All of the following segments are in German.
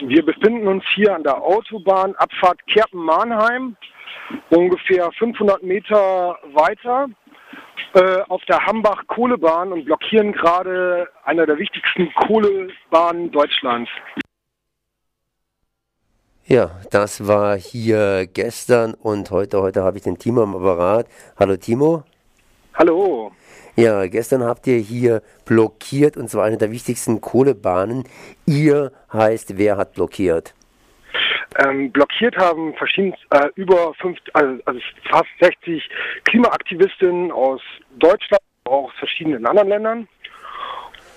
wir befinden uns hier an der Autobahn Abfahrt Kerpen-Mahnheim, ungefähr 500 Meter weiter äh, auf der Hambach-Kohlebahn und blockieren gerade einer der wichtigsten Kohlebahnen Deutschlands. Ja, das war hier gestern und heute. Heute habe ich den Timo am Apparat. Hallo Timo. Hallo. Ja, gestern habt ihr hier blockiert und zwar eine der wichtigsten Kohlebahnen. Ihr heißt, wer hat blockiert? Ähm, blockiert haben verschieden, äh, über fünf, also, also fast 60 Klimaaktivistinnen aus Deutschland, auch aus verschiedenen anderen Ländern.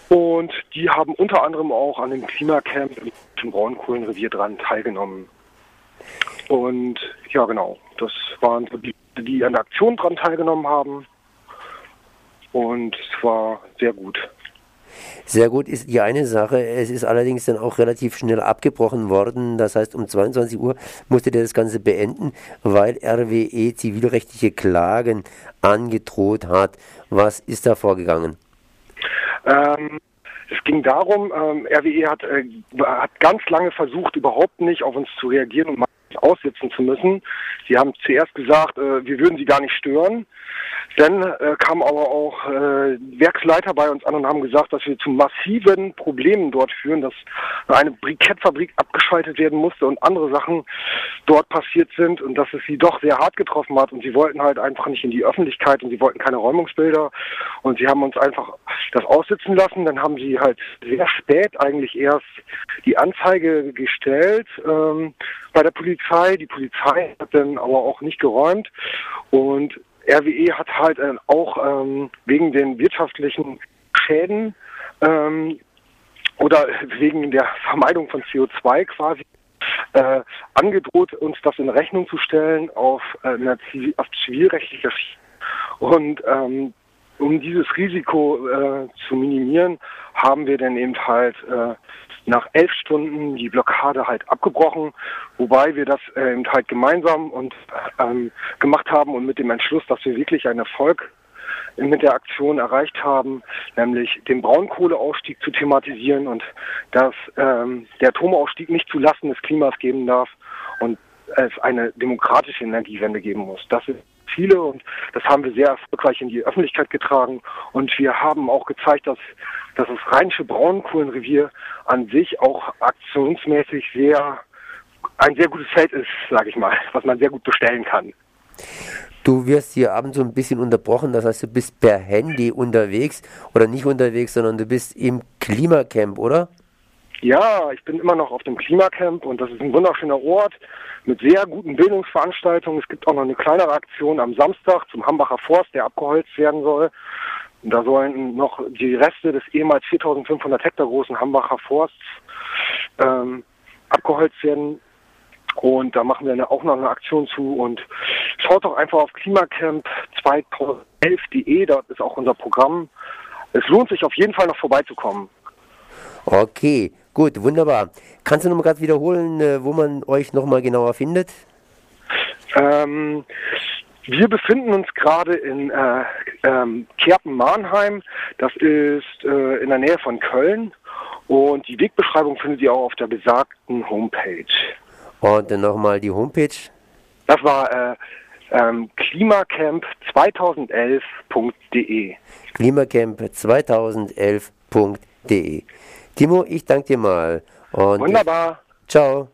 Und die haben unter anderem auch an dem Klimacamp im Braunkohlenrevier dran teilgenommen. Und ja, genau, das waren die, die an der Aktion dran teilgenommen haben und es war sehr gut. Sehr gut ist die eine Sache. Es ist allerdings dann auch relativ schnell abgebrochen worden. Das heißt, um 22 Uhr musste der das Ganze beenden, weil RWE zivilrechtliche Klagen angedroht hat. Was ist da vorgegangen? Ähm, es ging darum, ähm, RWE hat, äh, hat ganz lange versucht, überhaupt nicht auf uns zu reagieren und mal aussitzen zu müssen. Sie haben zuerst gesagt, äh, wir würden sie gar nicht stören. Dann äh, kamen aber auch äh, Werksleiter bei uns an und haben gesagt, dass wir zu massiven Problemen dort führen, dass eine Brikettfabrik abgeschaltet werden musste und andere Sachen dort passiert sind und dass es sie doch sehr hart getroffen hat und sie wollten halt einfach nicht in die Öffentlichkeit und sie wollten keine Räumungsbilder und sie haben uns einfach das aussitzen lassen. Dann haben sie halt sehr spät eigentlich erst die Anzeige gestellt ähm, bei der Polizei. Die Polizei hat dann aber auch nicht geräumt und RWE hat halt äh, auch ähm, wegen den wirtschaftlichen Schäden ähm, oder wegen der Vermeidung von CO2 quasi äh, angedroht, uns das in Rechnung zu stellen auf, äh, eine Zivil auf zivilrechtlicher Schiene. Und ähm, um dieses Risiko äh, zu minimieren, haben wir dann eben halt äh, nach elf Stunden die Blockade halt abgebrochen, wobei wir das äh, eben halt gemeinsam und ähm, gemacht haben und mit dem Entschluss, dass wir wirklich einen Erfolg mit der Aktion erreicht haben, nämlich den Braunkohleausstieg zu thematisieren und dass ähm, der Atomausstieg nicht zulasten des Klimas geben darf und es eine demokratische Energiewende geben muss. Das ist Ziele und das haben wir sehr erfolgreich in die Öffentlichkeit getragen und wir haben auch gezeigt, dass, dass das Rheinische Braunkohlenrevier an sich auch aktionsmäßig sehr ein sehr gutes Feld ist, sage ich mal, was man sehr gut bestellen kann. Du wirst hier abends so ein bisschen unterbrochen, das heißt, du bist per Handy unterwegs oder nicht unterwegs, sondern du bist im Klimacamp, oder? Ja, ich bin immer noch auf dem Klimacamp und das ist ein wunderschöner Ort mit sehr guten Bildungsveranstaltungen. Es gibt auch noch eine kleinere Aktion am Samstag zum Hambacher Forst, der abgeholzt werden soll. Und da sollen noch die Reste des ehemals 4500 Hektar großen Hambacher Forsts ähm, abgeholzt werden. Und da machen wir auch noch eine Aktion zu. Und schaut doch einfach auf Klimacamp 2011.de, dort ist auch unser Programm. Es lohnt sich auf jeden Fall noch vorbeizukommen. Okay, gut, wunderbar. Kannst du noch mal gerade wiederholen, äh, wo man euch noch mal genauer findet? Ähm, wir befinden uns gerade in äh, ähm, Kerpen-Mahnheim. Das ist äh, in der Nähe von Köln. Und die Wegbeschreibung findet ihr auch auf der besagten Homepage. Und dann nochmal die Homepage? Das war äh, ähm, klimacamp2011.de. Klimacamp2011.de. Timo, ich danke dir mal. Und Wunderbar. Ciao.